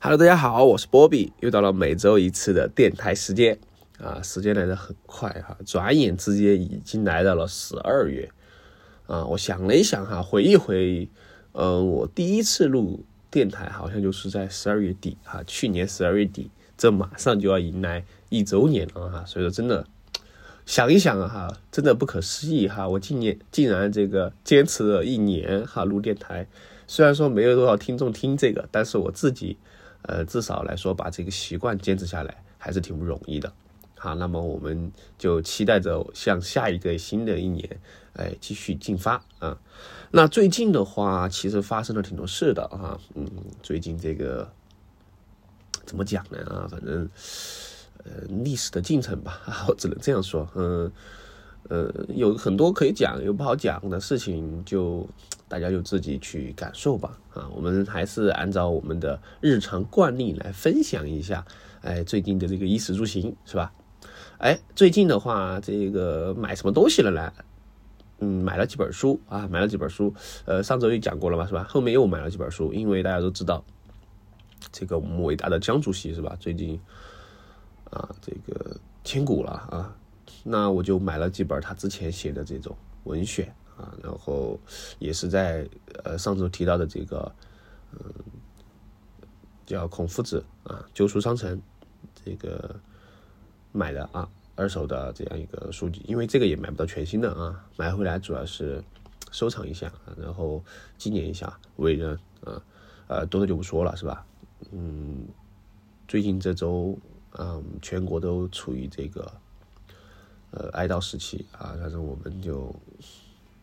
Hello，大家好，我是波比，又到了每周一次的电台时间啊，时间来得很快哈，转眼之间已经来到了十二月啊。我想了一想哈，回忆回，嗯，我第一次录电台好像就是在十二月底哈，去年十二月底，这马上就要迎来一周年了哈，所以说真的想一想啊哈，真的不可思议哈，我今年竟然这个坚持了一年哈录电台，虽然说没有多少听众听这个，但是我自己。呃，至少来说，把这个习惯坚持下来还是挺不容易的。好，那么我们就期待着向下一个新的一年，哎，继续进发啊。那最近的话，其实发生了挺多事的啊。嗯，最近这个怎么讲呢？啊，反正呃，历史的进程吧，我只能这样说。嗯，呃，有很多可以讲，有不好讲的事情就。大家就自己去感受吧，啊，我们还是按照我们的日常惯例来分享一下，哎，最近的这个衣食住行是吧？哎，最近的话，这个买什么东西了呢？嗯，买了几本书啊，买了几本书，呃，上周也讲过了嘛，是吧？后面又买了几本书，因为大家都知道，这个我们伟大的江主席是吧？最近啊，这个千古了啊，那我就买了几本他之前写的这种文选。啊，然后也是在呃上周提到的这个，嗯，叫孔夫子啊，旧书商城这个买的啊，二手的这样一个书籍，因为这个也买不到全新的啊，买回来主要是收藏一下，然后纪念一下伟人啊，呃，多的就不说了，是吧？嗯，最近这周嗯，全国都处于这个呃哀悼时期啊，反正我们就。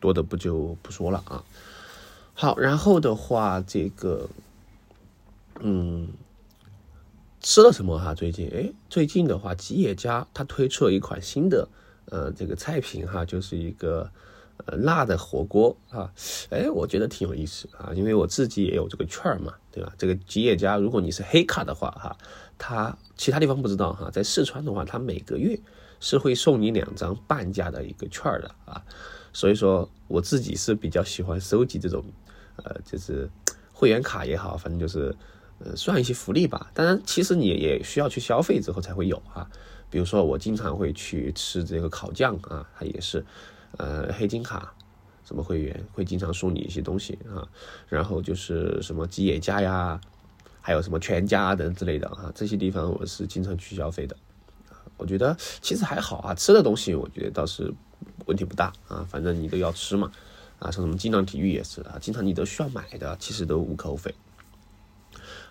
多的不就不说了啊。好，然后的话，这个，嗯，吃了什么哈？最近，哎，最近的话，吉野家它推出了一款新的呃这个菜品哈，就是一个呃辣的火锅啊。哎，我觉得挺有意思啊，因为我自己也有这个券嘛，对吧？这个吉野家，如果你是黑卡的话哈，它其他地方不知道哈，在四川的话，它每个月是会送你两张半价的一个券的啊。所以说，我自己是比较喜欢收集这种，呃，就是会员卡也好，反正就是，呃，算一些福利吧。当然，其实你也需要去消费之后才会有啊。比如说，我经常会去吃这个烤酱啊，它也是，呃，黑金卡什么会员会经常送你一些东西啊。然后就是什么吉野家呀，还有什么全家等之类的啊，这些地方我是经常去消费的。我觉得其实还好啊，吃的东西我觉得倒是。问题不大啊，反正你都要吃嘛，啊，像什么经常体育也是啊，经常你都需要买的，其实都无可厚非。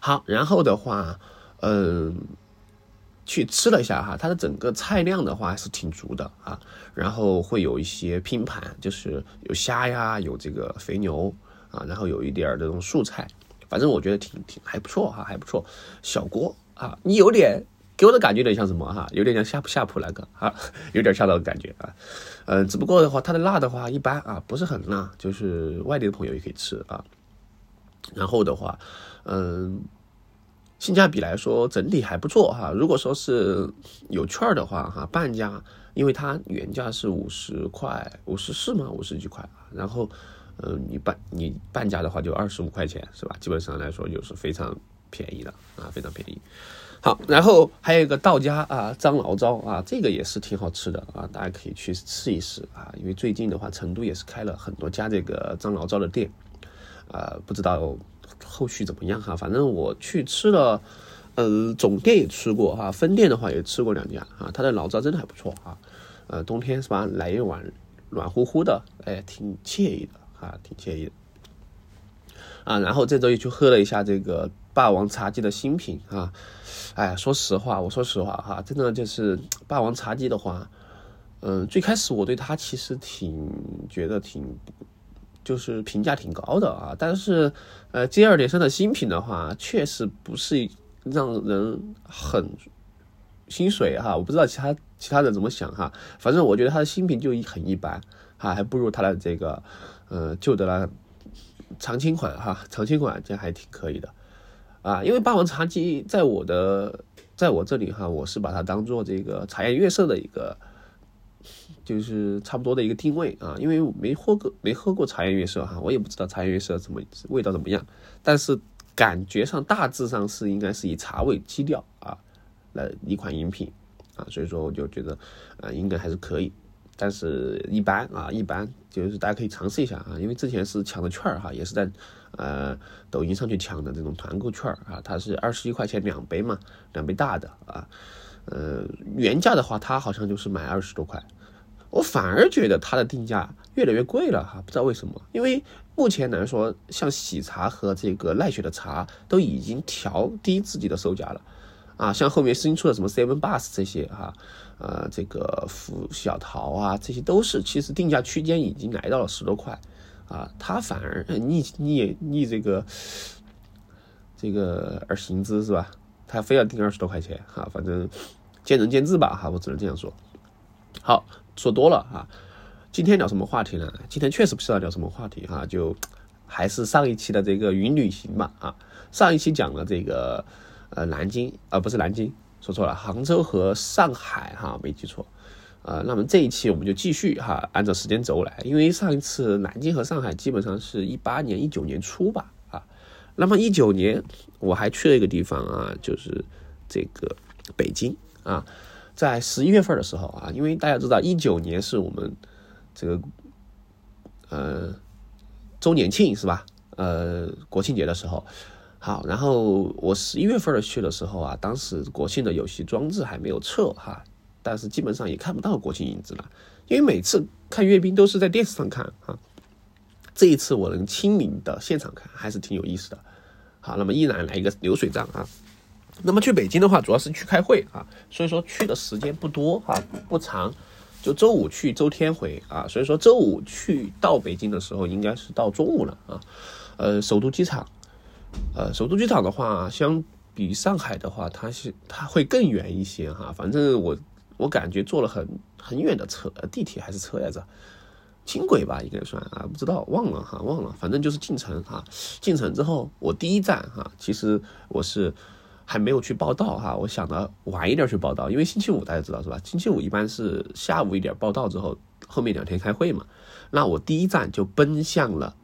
好，然后的话，嗯，去吃了一下哈，它的整个菜量的话还是挺足的啊，然后会有一些拼盘，就是有虾呀，有这个肥牛啊，然后有一点这种素菜，反正我觉得挺挺还不错哈，还不错，小锅啊，你有点。给我的感觉有点像什么哈，有点像夏普夏普那个啊，有点像那个感觉啊，嗯，只不过的话，它的辣的话一般啊，不是很辣，就是外地的朋友也可以吃啊。然后的话，嗯，性价比来说整体还不错哈。如果说是有券的话哈，半价，因为它原价是五十块，五十四吗？五十几块啊。然后，嗯，你半你半价的话就二十五块钱是吧？基本上来说就是非常便宜的啊，非常便宜。好，然后还有一个道家啊，张醪糟啊，这个也是挺好吃的啊，大家可以去试一试啊。因为最近的话，成都也是开了很多家这个张醪糟的店，啊，不知道后续怎么样哈。反正我去吃了，呃，总店也吃过哈，分店的话也吃过两家啊。它的醪糟真的还不错啊，呃，冬天是吧，来一碗暖乎乎的，哎，挺惬意的啊，挺惬意的。啊，然后这周又去喝了一下这个霸王茶姬的新品啊。哎，说实话，我说实话哈，真的就是霸王茶姬的话，嗯，最开始我对它其实挺觉得挺，就是评价挺高的啊。但是，呃，J 二点三的新品的话，确实不是让人很心水哈。我不知道其他其他人怎么想哈，反正我觉得它的新品就很一般哈，还不如它的这个呃旧的那长青款哈，长青款这还挺可以的。啊，因为霸王茶姬在我的，在我这里哈，我是把它当做这个茶颜悦色的一个，就是差不多的一个定位啊。因为没喝过，没喝过茶颜悦色哈，我也不知道茶颜悦色怎么味道怎么样。但是感觉上大致上是应该是以茶味基调啊，来一款饮品啊，所以说我就觉得啊，应该还是可以。但是一般啊，一般就是大家可以尝试一下啊，因为之前是抢的券儿哈，也是在呃抖音上去抢的这种团购券啊，它是二十一块钱两杯嘛，两杯大的啊，呃原价的话它好像就是买二十多块，我反而觉得它的定价越来越贵了哈，不知道为什么，因为目前来说像喜茶和这个奈雪的茶都已经调低自己的售价了。啊，像后面新出的什么 Seven Bus 这些哈，呃，这个福小桃啊，这些都是其实定价区间已经来到了十多块，啊，他反而逆逆逆这个这个而行之是吧？他非要定二十多块钱哈，反正见仁见智吧哈，我只能这样说。好，说多了哈，今天聊什么话题呢？今天确实不知道聊什么话题哈，就还是上一期的这个云旅行吧啊，上一期讲了这个。呃，南京啊，不是南京，说错了，杭州和上海哈，没记错。呃，那么这一期我们就继续哈，按照时间轴来，因为上一次南京和上海基本上是一八年、一九年初吧啊。那么一九年我还去了一个地方啊，就是这个北京啊，在十一月份的时候啊，因为大家知道一九年是我们这个呃周年庆是吧？呃，国庆节的时候。好，然后我十一月份去的时候啊，当时国庆的游戏装置还没有撤哈，但是基本上也看不到国庆影子了，因为每次看阅兵都是在电视上看啊，这一次我能亲临的现场看，还是挺有意思的。好，那么依然来一个流水账啊。那么去北京的话，主要是去开会啊，所以说去的时间不多啊，不长，就周五去，周天回啊，所以说周五去到北京的时候，应该是到中午了啊，呃，首都机场。呃，首都机场的话，相比上海的话，它是它会更远一些哈。反正我我感觉坐了很很远的车，地铁还是车来着，轻轨吧应该算啊，不知道忘了哈，忘了。反正就是进城哈，进城之后我第一站哈，其实我是还没有去报道哈，我想着晚一点去报道，因为星期五大家知道是吧？星期五一般是下午一点报道之后，后面两天开会嘛。那我第一站就奔向了。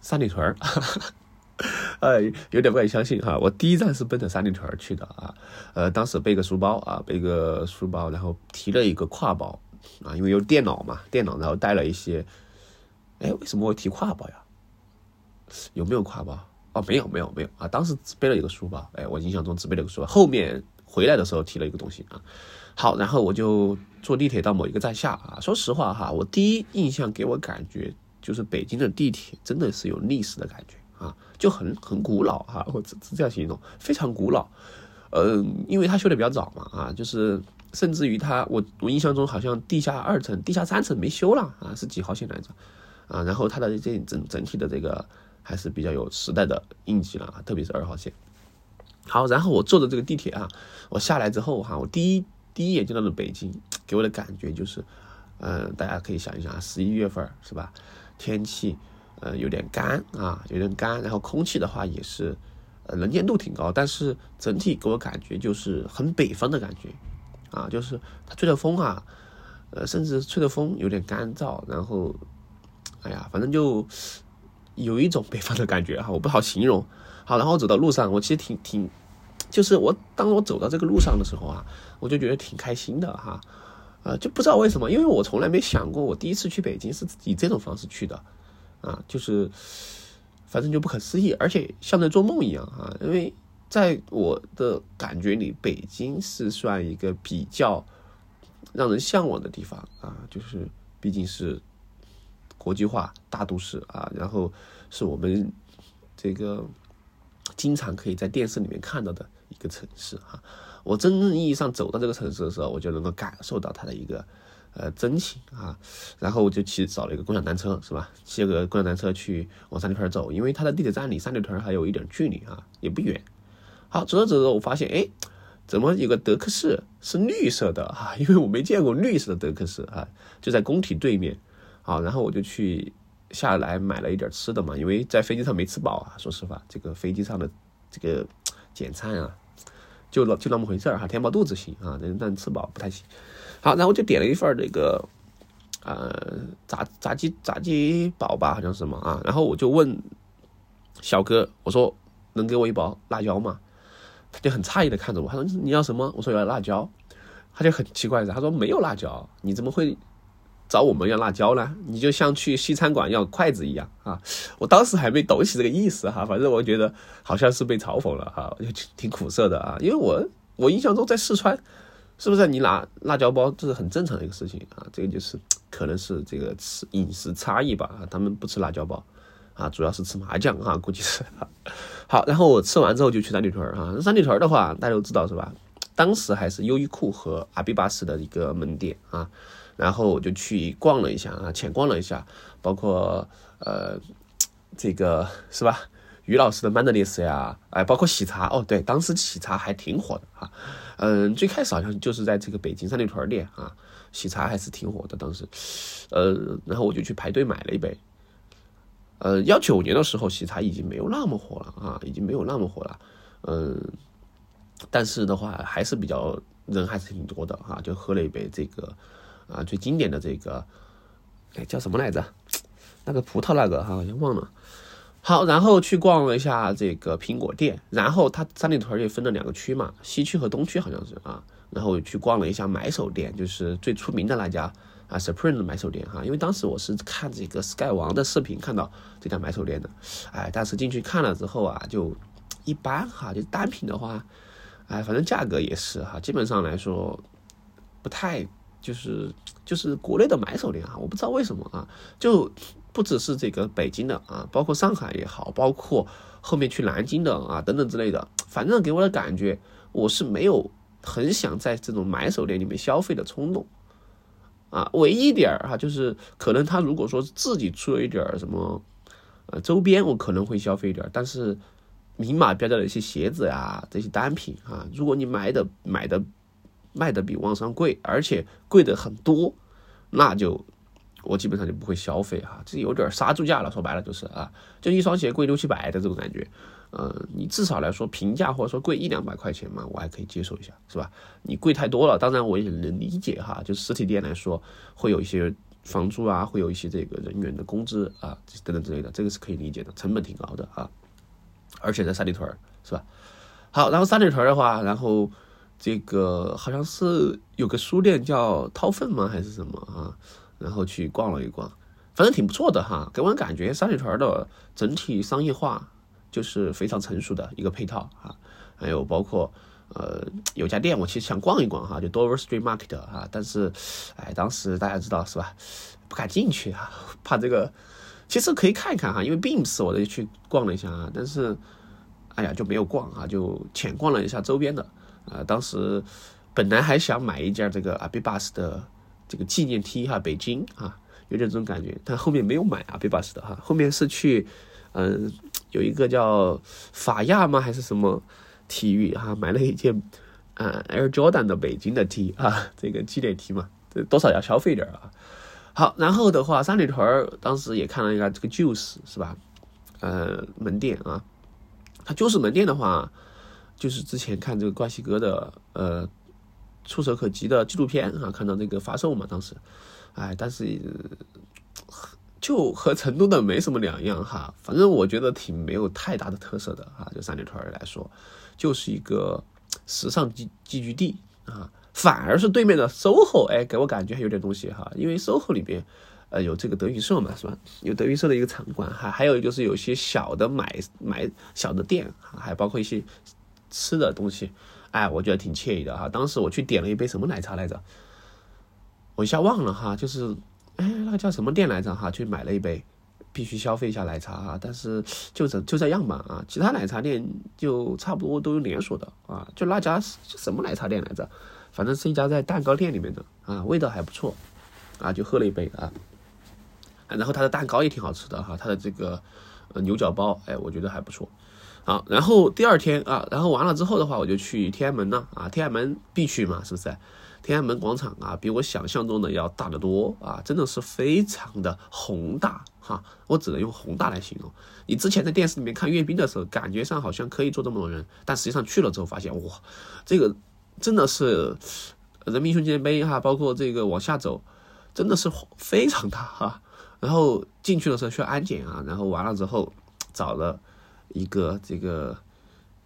三里屯儿，哎，有点不敢相信哈。我第一站是奔着三里屯去的啊，呃，当时背个书包啊，背个书包，然后提了一个挎包啊，因为有电脑嘛，电脑，然后带了一些。哎，为什么会提挎包呀？有没有挎包？哦，没有，没有，没有啊。当时只背了一个书包，哎，我印象中只背了个书包。后面回来的时候提了一个东西啊。好，然后我就坐地铁到某一个站下啊。说实话哈，我第一印象给我感觉。就是北京的地铁真的是有历史的感觉啊，就很很古老哈，我这这样形容，非常古老。嗯，因为它修的比较早嘛啊，就是甚至于它，我我印象中好像地下二层、地下三层没修了啊，是几号线来着？啊，然后它的这整整体的这个还是比较有时代的印记了啊，特别是二号线。好，然后我坐的这个地铁啊，我下来之后哈，我第一第一眼见到的北京，给我的感觉就是，嗯，大家可以想一想啊，十一月份是吧？天气，呃，有点干啊，有点干，然后空气的话也是，呃，能见度挺高，但是整体给我感觉就是很北方的感觉，啊，就是它吹的风啊，呃，甚至吹的风有点干燥，然后，哎呀，反正就有一种北方的感觉哈，我不好形容。好，然后走到路上，我其实挺挺，就是我当我走到这个路上的时候啊，我就觉得挺开心的哈。呃，就不知道为什么，因为我从来没想过，我第一次去北京是以这种方式去的，啊，就是，反正就不可思议，而且像在做梦一样啊。因为在我的感觉里，北京是算一个比较让人向往的地方啊，就是毕竟是国际化大都市啊，然后是我们这个经常可以在电视里面看到的一个城市哈。我真正意义上走到这个城市的时候，我就能够感受到它的一个呃真情啊。然后我就骑找了一个共享单车，是吧？骑个共享单车去往三里屯走，因为它的地铁站离三里屯还有一点距离啊，也不远。好，走着走着，我发现，哎，怎么有个德克士是绿色的啊？因为我没见过绿色的德克士啊，就在工体对面。好，然后我就去下来买了一点吃的嘛，因为在飞机上没吃饱啊。说实话，这个飞机上的这个简餐啊。就就那么回事儿哈，填饱肚子行啊，但吃饱不太行。好，然后就点了一份这个，呃，炸炸鸡炸鸡堡吧，好像是什么啊。然后我就问小哥，我说能给我一包辣椒吗？他就很诧异的看着我，他说你要什么？我说要辣椒。他就很奇怪的，他说没有辣椒，你怎么会找我们要辣椒呢？你就像去西餐馆要筷子一样啊！我当时还没懂起这个意思哈，反正我觉得好像是被嘲讽了哈，就挺苦涩的啊。因为我我印象中在四川，是不是你拿辣椒包这是很正常的一个事情啊？这个就是 可能是这个吃饮食差异吧，他们不吃辣椒包啊，主要是吃麻酱啊，估计是。好，然后我吃完之后就去三里屯啊，三里屯的话大家都知道是吧？当时还是优衣库和阿比巴斯的一个门店啊，然后我就去逛了一下啊，浅逛了一下，包括呃这个是吧？于老师的曼德利斯呀，哎，包括喜茶哦，对，当时喜茶还挺火的哈，嗯，最开始好像就是在这个北京三里屯店啊，喜茶还是挺火的当时，呃，然后我就去排队买了一杯，呃，幺九年的时候喜茶已经没有那么火了啊，已经没有那么火了，嗯。但是的话，还是比较人还是挺多的哈，就喝了一杯这个啊最经典的这个，哎叫什么来着？那个葡萄那个哈，好像忘了。好，然后去逛了一下这个苹果店，然后它三里屯也分了两个区嘛，西区和东区好像是啊。然后去逛了一下买手店，就是最出名的那家啊，Supreme 的买手店哈。因为当时我是看这个 Sky 王的视频看到这家买手店的，哎，但是进去看了之后啊，就一般哈，就单品的话。哎，反正价格也是哈，基本上来说，不太就是就是国内的买手店啊，我不知道为什么啊，就不只是这个北京的啊，包括上海也好，包括后面去南京的啊等等之类的，反正给我的感觉，我是没有很想在这种买手店里面消费的冲动啊。唯一点儿哈，就是可能他如果说自己出了一点什么呃周边，我可能会消费一点，但是。明码标价的一些鞋子呀，这些单品啊，如果你买的买的卖的比网上贵，而且贵的很多，那就我基本上就不会消费哈，这有点杀猪价了。说白了就是啊，就一双鞋贵六七百的这种感觉，呃，你至少来说平价或者说贵一两百块钱嘛，我还可以接受一下，是吧？你贵太多了，当然我也能理解哈，就实体店来说会有一些房租啊，会有一些这个人员的工资啊等等之类的，这个是可以理解的，成本挺高的啊。而且在三里屯是吧？好，然后三里屯的话，然后这个好像是有个书店叫掏粪吗？还是什么啊？然后去逛了一逛，反正挺不错的哈。给我感觉三里屯的整体商业化就是非常成熟的一个配套啊。还有包括呃有家店我其实想逛一逛哈，就 Dover Street Market 哈，但是哎当时大家知道是吧？不敢进去啊，怕这个。其实可以看一看哈，因为 Beams 我就去逛了一下啊，但是，哎呀就没有逛啊，就浅逛了一下周边的啊。当时本来还想买一件这个阿比巴斯的这个纪念 T 哈，北京啊，有点这种感觉，但后面没有买阿比巴斯的哈，后面是去嗯有一个叫法亚吗还是什么体育哈，买了一件啊 Air Jordan 的北京的 T 啊，这个纪念 T 嘛，这多少要消费点啊。好，然后的话，三里屯当时也看了一下这个 Juice 是吧？呃，门店啊，它 Juice 门店的话，就是之前看这个关西哥的呃触手可及的纪录片啊，看到那个发售嘛，当时，哎，但是就和成都的没什么两样哈，反正我觉得挺没有太大的特色的哈，就三里屯来说，就是一个时尚集集聚地啊。反而是对面的 SOHO，哎，给我感觉还有点东西哈，因为 SOHO 里边，呃，有这个德云社嘛，是吧？有德云社的一个场馆，还还有就是有些小的买买小的店，还包括一些吃的东西，哎，我觉得挺惬意的哈。当时我去点了一杯什么奶茶来着，我一下忘了哈，就是哎，那个叫什么店来着哈？去买了一杯，必须消费一下奶茶哈。但是就这就这样吧啊，其他奶茶店就差不多都有连锁的啊，就那家什么奶茶店来着？反正是一家在蛋糕店里面的啊，味道还不错，啊，就喝了一杯啊，然后它的蛋糕也挺好吃的哈，它的这个呃牛角包，哎，我觉得还不错，好，然后第二天啊，然后完了之后的话，我就去天安门了啊，天安门必去嘛，是不是？天安门广场啊，比我想象中的要大得多啊，真的是非常的宏大哈，我只能用宏大来形容。你之前在电视里面看阅兵的时候，感觉上好像可以坐这么多人，但实际上去了之后发现，哇，这个。真的是人民英雄纪念碑哈，包括这个往下走，真的是非常大哈。然后进去的时候需要安检啊，然后完了之后找了一个这个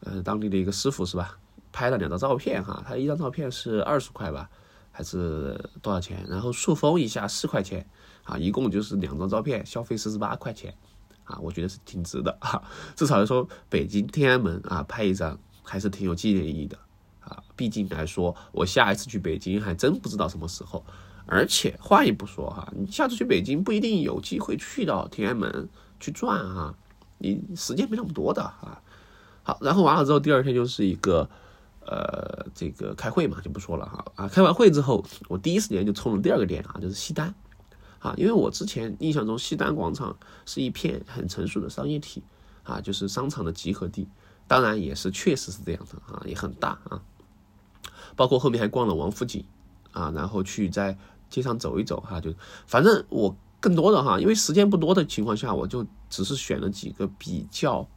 呃当地的一个师傅是吧，拍了两张照片哈，他一张照片是二十块吧，还是多少钱？然后塑封一下四块钱啊，一共就是两张照片，消费四十八块钱啊，我觉得是挺值的哈，至少来说北京天安门啊拍一张还是挺有纪念意义的啊，毕竟来说我下一次去北京还真不知道什么时候。而且换一步说哈，你下次去北京不一定有机会去到天安门去转哈，你时间没那么多的啊。好，然后完了之后，第二天就是一个呃这个开会嘛，就不说了哈啊。开完会之后，我第一时间就冲了第二个点啊，就是西单啊，因为我之前印象中西单广场是一片很成熟的商业体啊，就是商场的集合地，当然也是确实是这样的啊，也很大啊。包括后面还逛了王府井啊，然后去在。街上走一走哈，就反正我更多的哈，因为时间不多的情况下，我就只是选了几个比较，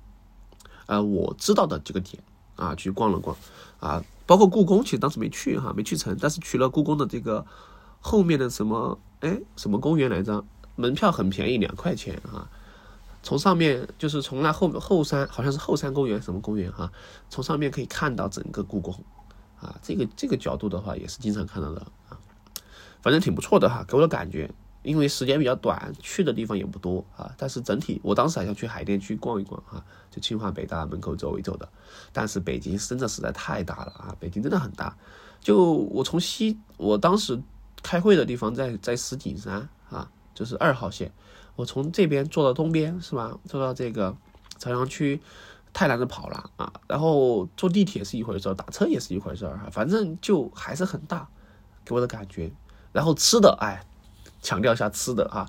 呃，我知道的这个点啊，去逛了逛啊，包括故宫，其实当时没去哈，没去成，但是去了故宫的这个后面的什么哎什么公园来着，门票很便宜，两块钱啊，从上面就是从那后后山，好像是后山公园什么公园哈，从上面可以看到整个故宫啊，这个这个角度的话也是经常看到的啊。反正挺不错的哈，给我的感觉，因为时间比较短，去的地方也不多啊。但是整体，我当时还想去海淀区逛一逛哈，就清华北大门口走一走的。但是北京真的实在太大了啊，北京真的很大。就我从西，我当时开会的地方在在石景山啊，就是二号线。我从这边坐到东边是吧？坐到这个朝阳区，太难的跑了啊。然后坐地铁是一回事，打车也是一回事儿哈。反正就还是很大，给我的感觉。然后吃的，哎，强调一下吃的啊，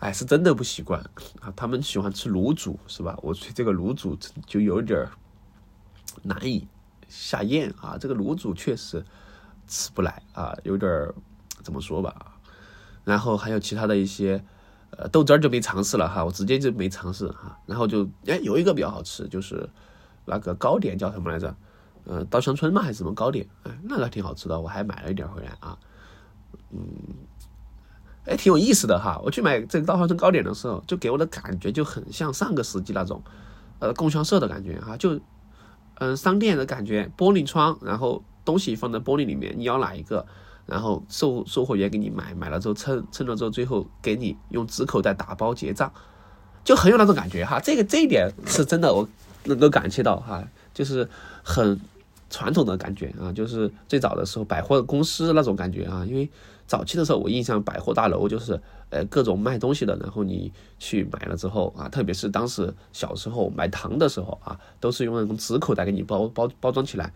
哎，是真的不习惯啊。他们喜欢吃卤煮，是吧？我这个卤煮就有点难以下咽啊。这个卤煮确实吃不来啊，有点怎么说吧？然后还有其他的一些，呃，豆汁儿就没尝试了哈，我直接就没尝试哈。然后就哎，有一个比较好吃，就是那个糕点叫什么来着？呃，稻香村嘛还是什么糕点？哎，那个挺好吃的，我还买了一点回来啊。嗯，哎，挺有意思的哈。我去买这个稻香村糕点的时候，就给我的感觉就很像上个世纪那种，呃，供销社的感觉哈。就，嗯，商店的感觉，玻璃窗，然后东西放在玻璃里面，你要哪一个，然后售售货员给你买，买了之后称称了之后，最后给你用纸口袋打包结账，就很有那种感觉哈。这个这一点是真的，我能够感觉到哈，就是很传统的感觉啊，就是最早的时候百货公司那种感觉啊，因为。早期的时候，我印象百货大楼就是，呃，各种卖东西的，然后你去买了之后啊，特别是当时小时候买糖的时候啊，都是用那种纸口袋给你包包包装起来。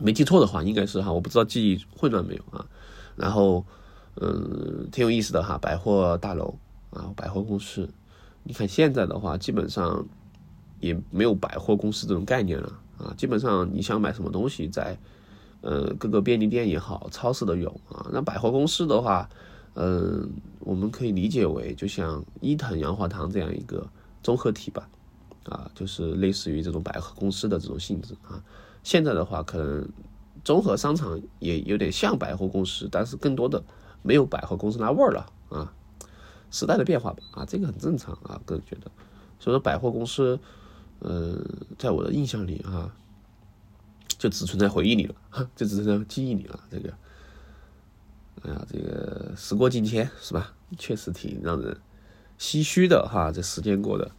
没记错的话，应该是哈，我不知道记忆混乱没有啊。然后，嗯，挺有意思的哈，百货大楼啊，百货公司。你看现在的话，基本上也没有百货公司这种概念了啊，基本上你想买什么东西在。呃，各个便利店也好，超市都有啊。那百货公司的话，嗯，我们可以理解为就像伊藤洋华堂这样一个综合体吧，啊，就是类似于这种百货公司的这种性质啊。现在的话，可能综合商场也有点像百货公司，但是更多的没有百货公司那味儿了啊。时代的变化吧，啊，这个很正常啊，个人觉得。所以说，百货公司，嗯，在我的印象里啊。就只存在回忆里了，就只存在记忆里了。这个，哎呀，这个时过境迁是吧？确实挺让人唏嘘的哈。这时间过得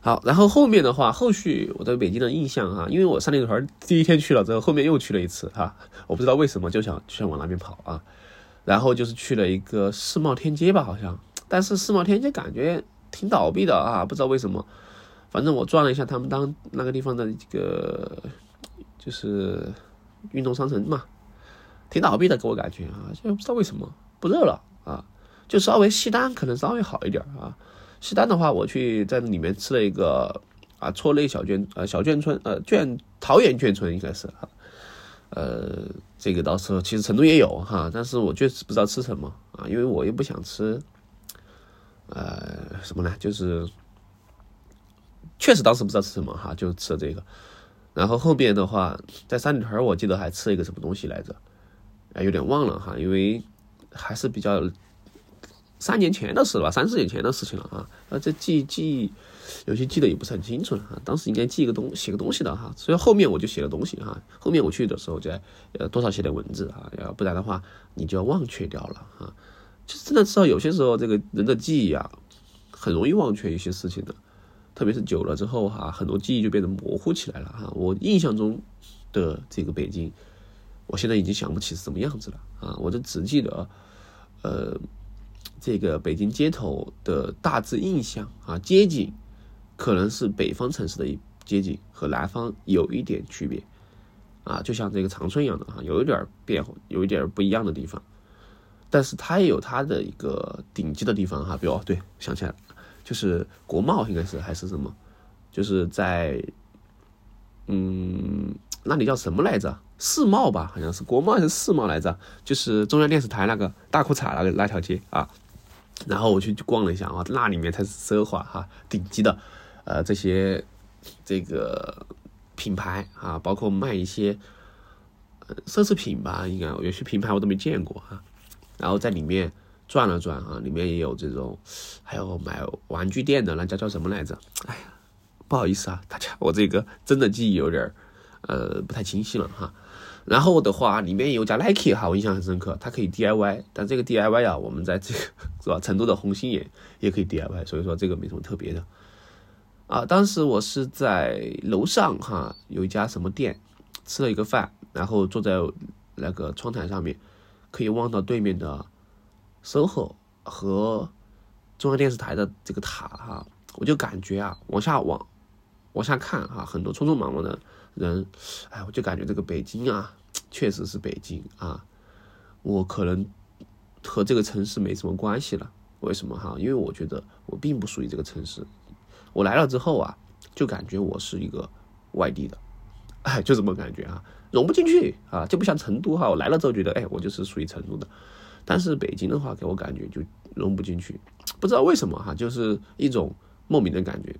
好，然后后面的话，后续我对北京的印象哈，因为我三里屯第一天去了之后，后面又去了一次哈，我不知道为什么就想就想往那边跑啊。然后就是去了一个世贸天阶吧，好像，但是世贸天阶感觉挺倒闭的啊，不知道为什么。反正我转了一下他们当那个地方的这个。就是运动商城嘛，挺倒闭的，给我感觉啊，就不知道为什么不热了啊，就稍微西单可能稍微好一点啊。西单的话，我去在里面吃了一个啊，错类小卷呃小卷村呃卷桃园卷村应该是啊，呃这个到时候其实成都也有哈，但是我确实不知道吃什么啊，因为我又不想吃，呃什么呢？就是确实当时不知道吃什么哈，就吃了这个。然后后边的话，在三里屯，我记得还吃了一个什么东西来着，哎，有点忘了哈，因为还是比较三年前的事吧，三四年前的事情了啊。呃，这记记有些记得也不是很清楚了哈。当时应该记一个东写个东西的哈，所以后面我就写了东西哈。后面我去的时候再呃多少写点文字啊，要不然的话你就要忘却掉了哈。就是真的知道有些时候这个人的记忆啊，很容易忘却一些事情的，特别是久了之后哈，很多记忆就变得模糊起来了哈。我印象中的这个北京，我现在已经想不起是什么样子了啊，我就只记得呃。这个北京街头的大致印象啊，街景可能是北方城市的一街景和南方有一点区别啊，就像这个长春一样的哈，有一点变化，有一点不一样的地方。但是它也有它的一个顶级的地方哈，比如对，想起来了，就是国贸应该是还是什么，就是在嗯，那里叫什么来着？世贸吧，好像是国贸还是世贸来着？就是中央电视台那个大裤衩那个那条街啊。然后我去逛了一下啊，那里面才是奢华哈，顶级的，呃，这些这个品牌啊，包括卖一些奢侈品吧，应该有些品牌我都没见过哈。然后在里面转了转啊，里面也有这种，还有买玩具店的，那家叫什么来着？哎呀，不好意思啊，大家，我这个真的记忆有点呃不太清晰了哈。然后的话，里面有家 Nike 哈，我印象很深刻，它可以 DIY，但这个 DIY 啊，我们在这个是吧，成都的红星也也可以 DIY，所以说这个没什么特别的。啊，当时我是在楼上哈，有一家什么店，吃了一个饭，然后坐在那个窗台上面，可以望到对面的 SOHO 和中央电视台的这个塔哈，我就感觉啊，往下往往下看哈，很多匆匆忙忙的。人，哎，我就感觉这个北京啊，确实是北京啊。我可能和这个城市没什么关系了。为什么哈？因为我觉得我并不属于这个城市。我来了之后啊，就感觉我是一个外地的，哎，就这么感觉啊，融不进去啊，就不像成都哈。我来了之后觉得，哎，我就是属于成都的。但是北京的话，给我感觉就融不进去，不知道为什么哈，就是一种莫名的感觉。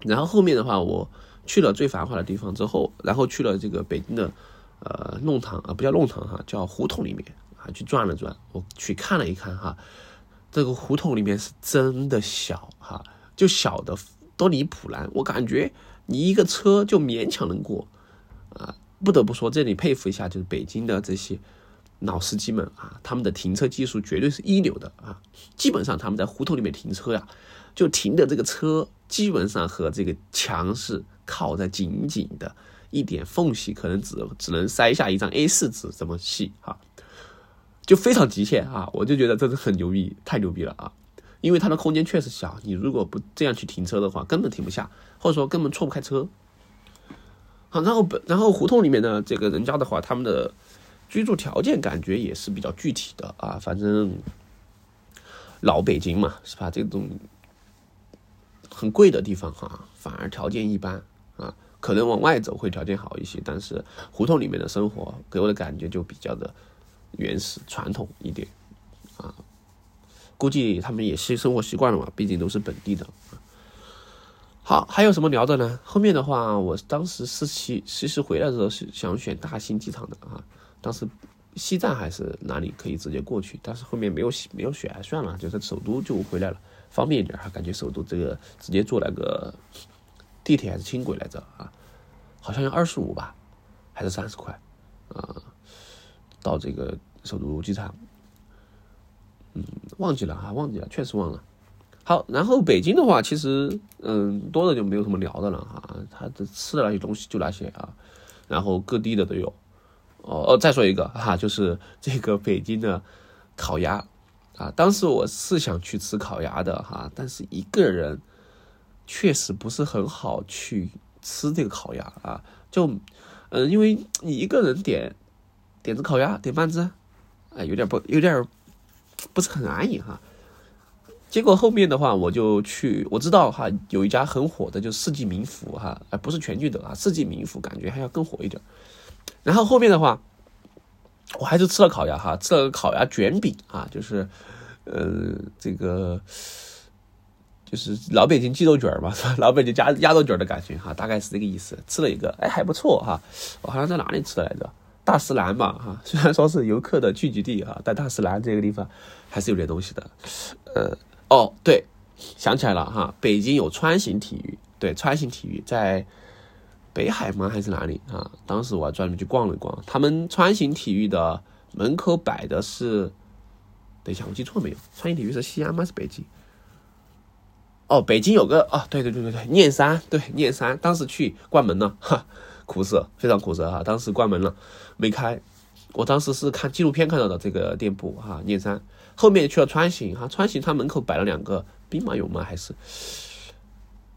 然后后面的话，我。去了最繁华的地方之后，然后去了这个北京的，呃，弄堂啊，不叫弄堂哈，叫胡同里面啊，去转了转，我去看了一看哈，这个胡同里面是真的小哈，就小的都离谱了，我感觉你一个车就勉强能过啊，不得不说这里佩服一下，就是北京的这些老司机们啊，他们的停车技术绝对是一流的啊，基本上他们在胡同里面停车呀，就停的这个车基本上和这个墙是。靠在紧紧的，一点缝隙可能只只能塞下一张 A 四纸这么细哈，就非常极限啊！我就觉得这是很牛逼，太牛逼了啊！因为它的空间确实小，你如果不这样去停车的话，根本停不下，或者说根本错不开车。好，然后然后胡同里面的这个人家的话，他们的居住条件感觉也是比较具体的啊，反正老北京嘛，是吧？这种很贵的地方哈，反而条件一般。啊，可能往外走会条件好一些，但是胡同里面的生活给我的感觉就比较的原始传统一点啊。估计他们也是生活习惯了嘛，毕竟都是本地的。好，还有什么聊的呢？后面的话，我当时实习实习回来的时候是想选大兴机场的啊，当时西站还是哪里可以直接过去，但是后面没有没有选，算了，就在首都就回来了，方便一点哈，感觉首都这个直接坐那个。地铁还是轻轨来着啊？好像要二十五吧，还是三十块啊？到这个首都机场，嗯，忘记了啊，忘记了，确实忘了。好，然后北京的话，其实嗯，多的就没有什么聊的了哈。他的吃的那些东西就那些啊，然后各地的都有。哦哦，再说一个哈，就是这个北京的烤鸭啊。当时我是想去吃烤鸭的哈，但是一个人。确实不是很好去吃这个烤鸭啊，就，嗯，因为你一个人点点只烤鸭，点半只，哎，有点不有点不是很安逸哈。结果后面的话，我就去，我知道哈，有一家很火的，就四季民福哈，哎，不是全聚德啊，四季民福感觉还要更火一点。然后后面的话，我还是吃了烤鸭哈，吃了个烤鸭卷饼啊，就是，呃，这个。就是老北京鸡肉卷嘛，老北京鸭鸭肉卷的感觉哈，大概是这个意思。吃了一个，哎，还不错哈。我好像在哪里吃的来着？大石栏嘛，哈。虽然说是游客的聚集地哈，但大石栏这个地方还是有点东西的。呃，哦，对，想起来了哈，北京有川行体育，对，川行体育在北海吗？还是哪里啊？当时我还专门去逛了逛，他们川行体育的门口摆的是，等一下，我记错了没有？川行体育是西安吗？是北京？哦，北京有个啊，对对对对对，念山，对念山，当时去关门了，哈，苦涩，非常苦涩哈，当时关门了，没开。我当时是看纪录片看到的这个店铺哈，念山，后面去了川行哈，川行它门口摆了两个兵马俑吗？还是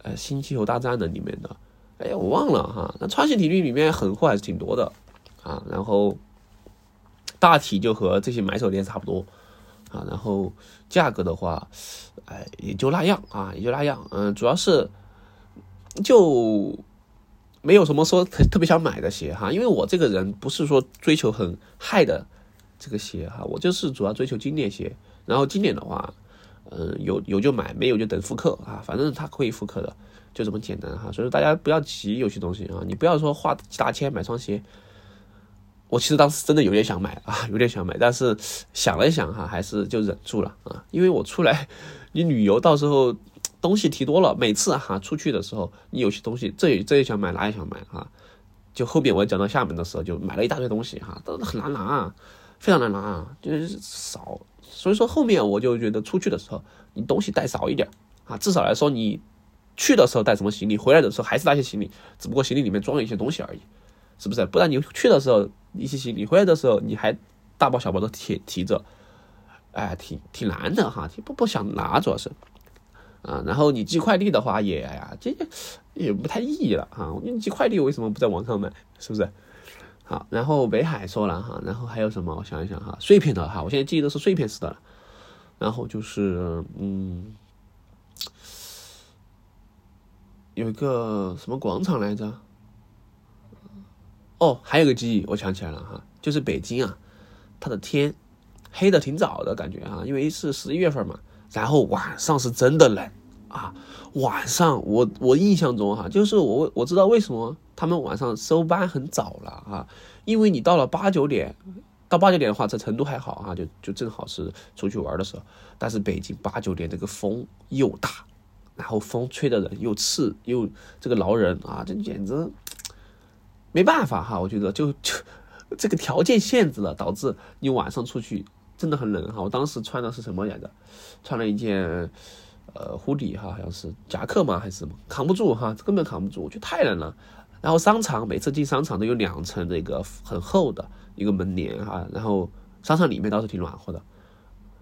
呃新气候大战的里面的？哎呀，我忘了哈。那川行体育里面狠货还是挺多的啊，然后大体就和这些买手店差不多。啊，然后价格的话，哎，也就那样啊，也就那样。嗯，主要是就没有什么说特特别想买的鞋哈，因为我这个人不是说追求很嗨的这个鞋哈，我就是主要追求经典鞋。然后经典的话，嗯，有有就买，没有就等复刻啊，反正它可以复刻的，就这么简单哈。所以说大家不要急，有些东西啊，你不要说花几大千买双鞋。我其实当时真的有点想买啊，有点想买，但是想了想哈，还是就忍住了啊。因为我出来，你旅游到时候东西提多了，每次哈出去的时候，你有些东西这也这也想买，那也想买啊。就后面我讲到厦门的时候，就买了一大堆东西哈，都很难拿，非常难拿，就是少。所以说后面我就觉得出去的时候，你东西带少一点啊，至少来说你去的时候带什么行李，回来的时候还是那些行李，只不过行李里面装了一些东西而已。是不是？不然你去的时候一些行李，回来的时候你还大包小包的提提着，哎，挺挺难的哈，不不想拿主要是，啊，然后你寄快递的话也呀，这也不太意义了啊。你寄快递为什么不在网上买？是不是？好，然后北海说了哈，然后还有什么？我想一想哈，碎片的哈，我现在记忆都是碎片式的了。然后就是嗯，有一个什么广场来着？哦，还有个记忆，我想起来了哈，就是北京啊，它的天黑的挺早的感觉啊，因为是十一月份嘛，然后晚上是真的冷啊，晚上我我印象中哈，就是我我知道为什么他们晚上收班很早了啊，因为你到了八九点，到八九点的话，在成都还好啊，就就正好是出去玩的时候，但是北京八九点这个风又大，然后风吹的人又刺又这个挠人啊，这简直。没办法哈，我觉得就就这个条件限制了，导致你晚上出去真的很冷哈。我当时穿的是什么来着？穿了一件呃护底哈，好像是夹克吗还是什么？扛不住哈，根本扛不住，我觉得太冷了。然后商场每次进商场都有两层那个很厚的一个门帘哈，然后商场里面倒是挺暖和的，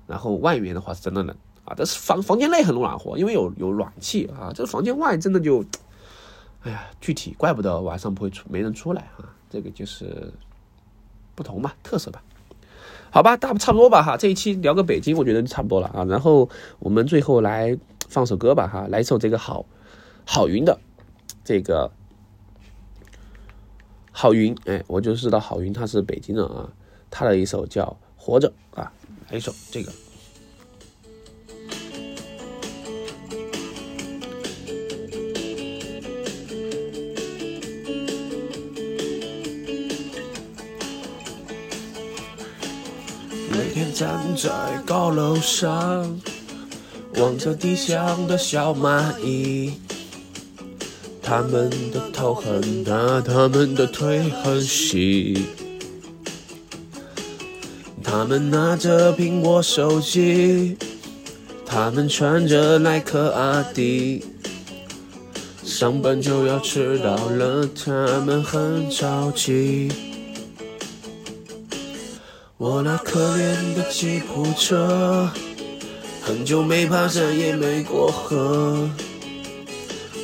然后外面的话是真的冷啊。但是房房间内很暖和，因为有有暖气啊。这个房间外真的就。哎呀，具体怪不得晚上不会出，没人出来啊，这个就是不同嘛，特色吧。好吧，大差不多吧哈，这一期聊个北京，我觉得差不多了啊。然后我们最后来放首歌吧哈，来一首这个好好云的这个郝云，哎，我就知道郝云他是北京人啊，他的一首叫《活着》啊，来一首这个。每天站在高楼上，望着地下的小蚂蚁，他们的头很大，他们的腿很细，他们拿着苹果手机，他们穿着耐克阿迪，上班就要迟到了，他们很着急。我那可怜的吉普车，很久没爬山也没过河。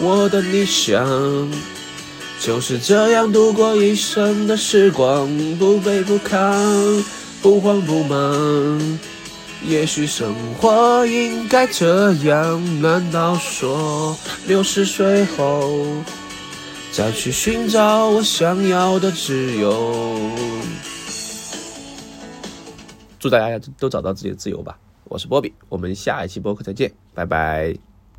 我的理想就是这样度过一生的时光？不卑不亢，不慌不忙，也许生活应该这样，难道说六十岁后再去寻找我想要的自由？祝大家都找到自己的自由吧！我是波比，我们下一期播客再见，拜拜。